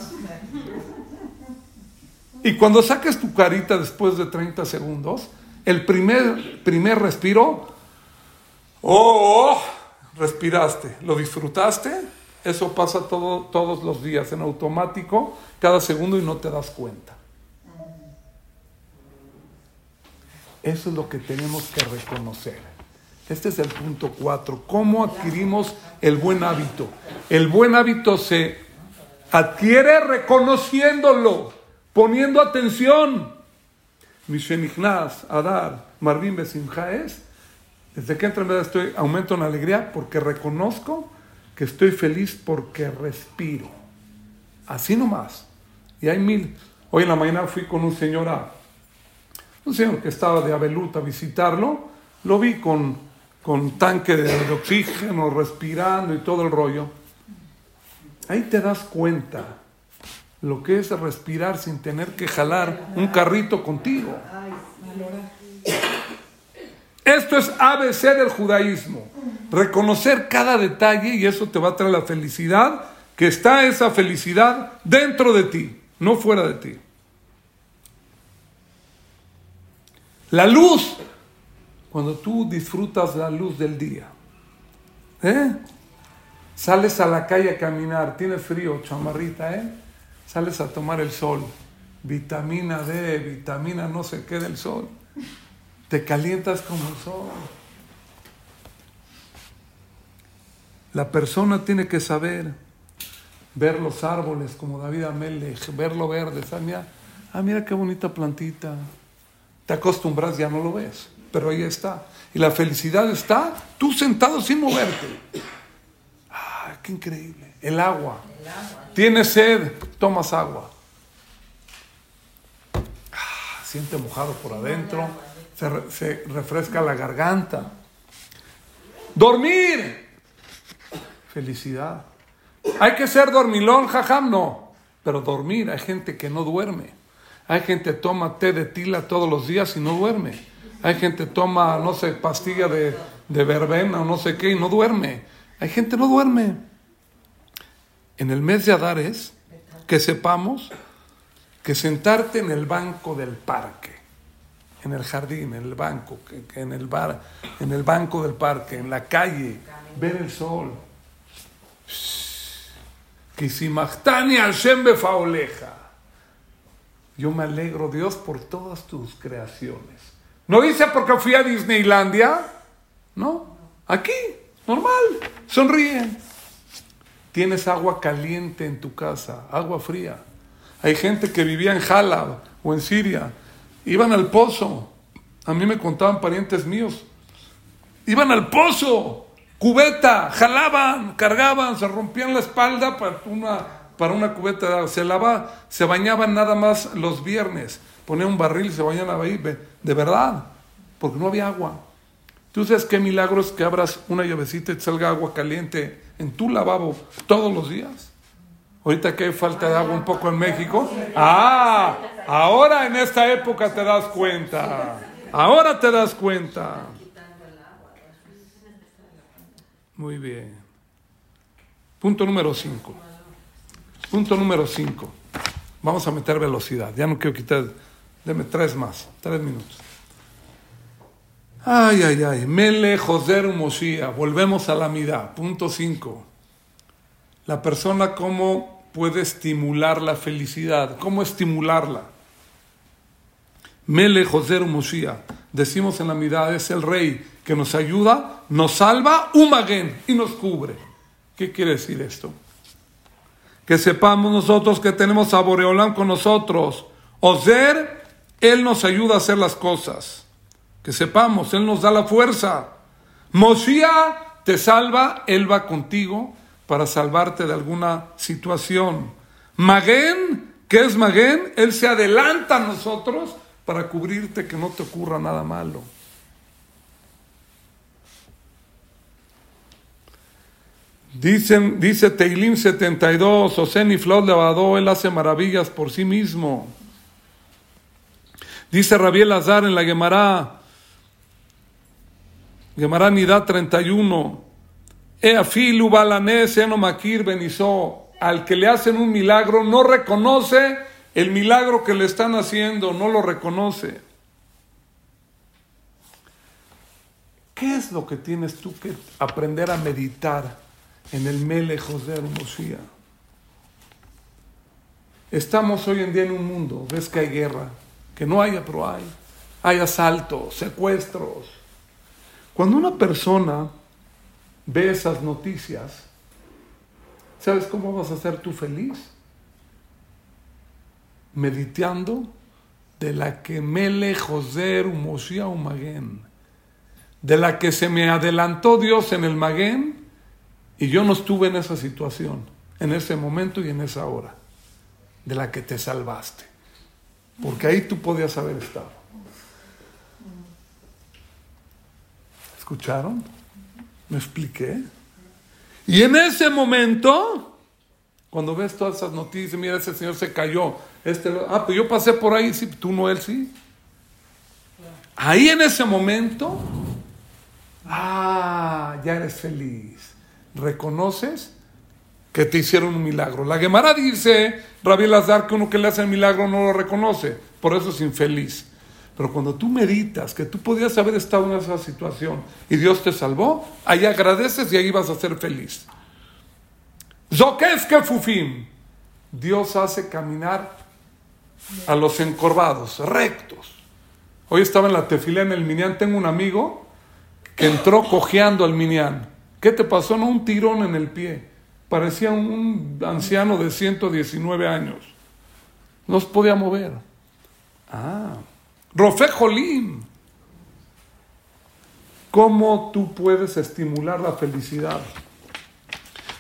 Y cuando saques tu carita después de 30 segundos, el primer, primer respiro, oh, respiraste, lo disfrutaste, eso pasa todo, todos los días en automático, cada segundo y no te das cuenta. Eso es lo que tenemos que reconocer. Este es el punto cuatro. ¿Cómo adquirimos el buen hábito? El buen hábito se adquiere reconociéndolo, poniendo atención. Mishenignaz, Adar, Marvin Besimha es, desde que entro en estoy, aumento en alegría porque reconozco que estoy feliz porque respiro. Así nomás. Y hay mil. Hoy en la mañana fui con un señor a, un señor que estaba de Abelut a visitarlo, lo vi con, con tanque de, oxígeno, respirando y todo el rollo. Ahí te das cuenta lo que es respirar sin tener que jalar un carrito contigo. Esto es ABC del judaísmo. Reconocer cada detalle y eso te va a traer la felicidad, que está esa felicidad dentro de ti, no fuera de ti. La luz, cuando tú disfrutas la luz del día, ¿eh? sales a la calle a caminar, tienes frío, chamarrita, ¿eh? sales a tomar el sol, vitamina D, vitamina no sé qué del sol, te calientas como el sol. La persona tiene que saber ver los árboles como David Amelech, verlo verde, ah, mira qué bonita plantita. Te acostumbras, ya no lo ves, pero ahí está. Y la felicidad está tú sentado sin moverte. Ah, qué increíble. El agua. Tienes sed, tomas agua. Ah, siente mojado por adentro, se, refresca la garganta. Dormir. Felicidad. Hay que ser dormilón, jajam, no. Pero dormir, hay gente que no duerme. Hay gente que toma té de tila todos los días y no duerme. Hay gente que toma, no sé, pastilla de, de verbena o no sé qué y no duerme. Hay gente que no duerme. En el mes de Adares, que sepamos que sentarte en el banco del parque, en el jardín, en el banco, en el bar, en el banco del parque, en la calle, ver el sol. Que si. Yo me alegro, Dios, por todas tus creaciones. ¿No dice porque fui a Disneylandia? No, aquí, normal, sonríe. Tienes agua caliente en tu casa, agua fría. Hay gente que vivía en Jalab o en Siria, iban al pozo. A mí me contaban parientes míos. Iban al pozo, cubeta, jalaban, cargaban, se rompían la espalda para una para una cubeta. Se lava, se bañaban nada más los viernes. Ponía un barril y se bañaban ahí, de verdad, porque no había agua. ¿Tú sabes qué milagro es que abras una llavecita y te salga agua caliente en tu lavabo todos los días? Ahorita que hay falta de agua un poco en México. Ah, ahora en esta época te das cuenta. Ahora te das cuenta. Muy bien. Punto número 5. Punto número 5. Vamos a meter velocidad. Ya no quiero quitar. Deme tres más. Tres minutos. Ay, ay, ay. Mele Joser Mosía. Volvemos a la mitad. Punto 5. La persona, ¿cómo puede estimular la felicidad? ¿Cómo estimularla? Mele Joser Mosía. Decimos en la mitad, es el rey que nos ayuda, nos salva, Umagen, y nos cubre. ¿Qué quiere decir esto? que sepamos nosotros que tenemos a Boreolán con nosotros. Ozer, Él nos ayuda a hacer las cosas. Que sepamos, Él nos da la fuerza. Mosía te salva, Él va contigo para salvarte de alguna situación. Magén, ¿qué es Magén? Él se adelanta a nosotros para cubrirte que no te ocurra nada malo. Dicen, dice Teilim 72, Oseni Flor Levadó, él hace maravillas por sí mismo. Dice Rabiel Azar en la Gemara, Gemara Nidá 31, Eafilu Balanés, Eno Makir Benizó, al que le hacen un milagro no reconoce el milagro que le están haciendo, no lo reconoce. ¿Qué es lo que tienes tú que aprender a meditar? en el Mele José Hermosía. Estamos hoy en día en un mundo, ves que hay guerra, que no haya, pero hay. hay asaltos, secuestros. Cuando una persona ve esas noticias, ¿sabes cómo vas a ser tú feliz? Meditando de la que Mele José Umoshia Maguen, de la que se me adelantó Dios en el Maguen y yo no estuve en esa situación, en ese momento y en esa hora, de la que te salvaste, porque ahí tú podías haber estado. ¿Escucharon? ¿Me expliqué? Y en ese momento, cuando ves todas esas noticias, mira, ese señor se cayó. Este, ah, pues yo pasé por ahí, sí, tú no, él sí. Ahí en ese momento, ah, ya eres feliz. Reconoces que te hicieron un milagro. La Gemara dice, Rabbi Lazar, que uno que le hace el milagro no lo reconoce, por eso es infeliz. Pero cuando tú meditas que tú podías haber estado en esa situación y Dios te salvó, ahí agradeces y ahí vas a ser feliz. que Fufim. Dios hace caminar a los encorvados, rectos. Hoy estaba en la tefilé en el Minián. Tengo un amigo que entró cojeando al Minián. ¿Qué te pasó? No, un tirón en el pie. Parecía un anciano de 119 años. No se podía mover. Ah. Rofe. ¿Cómo tú puedes estimular la felicidad?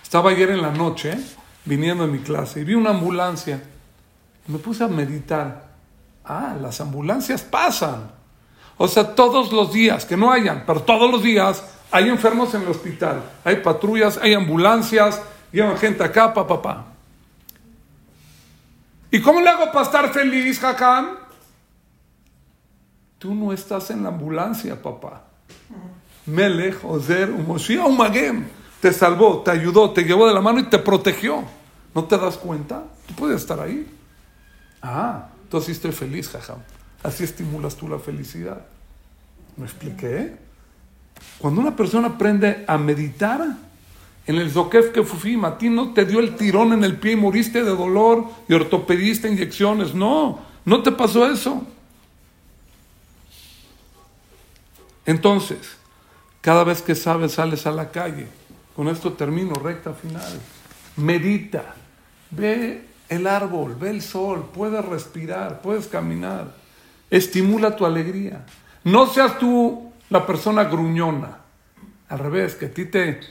Estaba ayer en la noche viniendo a mi clase y vi una ambulancia. Me puse a meditar. Ah, las ambulancias pasan. O sea, todos los días, que no hayan, pero todos los días hay enfermos en el hospital, hay patrullas, hay ambulancias, llevan gente acá, papá, papá. ¿Y cómo le hago para estar feliz, Jacán? Tú no estás en la ambulancia, papá. Melech, Ozer, Umoshia, Magem. Te salvó, te ayudó, te llevó de la mano y te protegió. ¿No te das cuenta? Tú puedes estar ahí. Ah, entonces estoy feliz, jajam. Así estimulas tú la felicidad. ¿Me expliqué? Cuando una persona aprende a meditar en el Zokef que Fufim, a ti no te dio el tirón en el pie y moriste de dolor y ortopedista inyecciones. No, no te pasó eso. Entonces, cada vez que sabes, sales a la calle. Con esto termino, recta final. Medita, ve el árbol, ve el sol, puedes respirar, puedes caminar. Estimula tu alegría. No seas tú la persona gruñona. Al revés, que a ti te,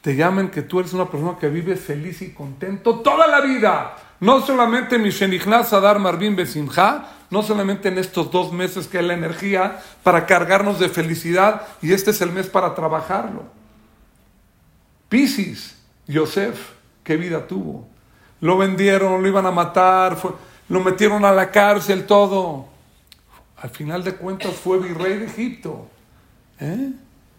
te llamen que tú eres una persona que vive feliz y contento toda la vida. No solamente mi Shenichnas Adar Marvin Besimha, no solamente en estos dos meses que es la energía para cargarnos de felicidad y este es el mes para trabajarlo. Piscis, Yosef, qué vida tuvo. Lo vendieron, lo iban a matar, lo metieron a la cárcel, todo. Al final de cuentas fue virrey de Egipto. ¿eh?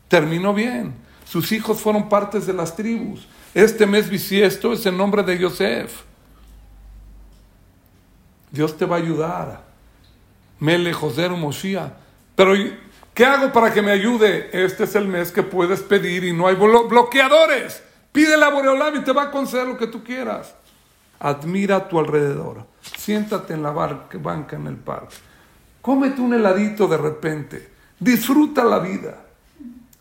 Terminó bien. Sus hijos fueron partes de las tribus. Este mes bisiesto es el nombre de Yosef. Dios te va a ayudar. Mele José Mosía. Pero, ¿qué hago para que me ayude? Este es el mes que puedes pedir y no hay bloqueadores. Pide la Boreolam y te va a conceder lo que tú quieras. Admira a tu alrededor. Siéntate en la banca en el parque. Cómete un heladito de repente. Disfruta la vida.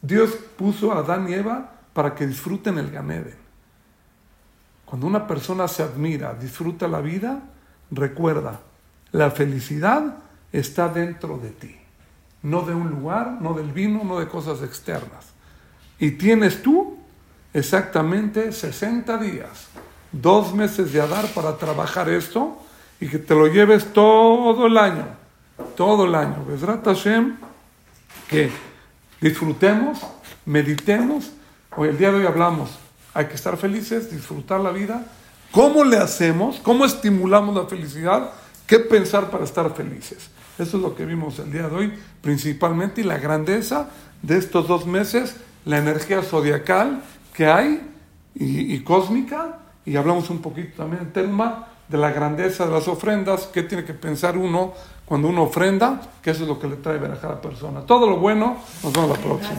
Dios puso a Adán y Eva para que disfruten el Ganeden. Cuando una persona se admira, disfruta la vida, recuerda, la felicidad está dentro de ti. No de un lugar, no del vino, no de cosas externas. Y tienes tú exactamente 60 días, dos meses de Adar para trabajar esto y que te lo lleves todo el año. Todo el año. Besrat Hashem, que disfrutemos, meditemos. Hoy, el día de hoy hablamos, hay que estar felices, disfrutar la vida. ¿Cómo le hacemos? ¿Cómo estimulamos la felicidad? ¿Qué pensar para estar felices? Eso es lo que vimos el día de hoy, principalmente, y la grandeza de estos dos meses, la energía zodiacal que hay y, cósmica, y hablamos un poquito también en tema de la grandeza de las ofrendas, qué tiene que pensar uno cuando uno ofrenda, que eso es lo que le trae ver a cada persona. Todo lo bueno, nos vemos la próxima.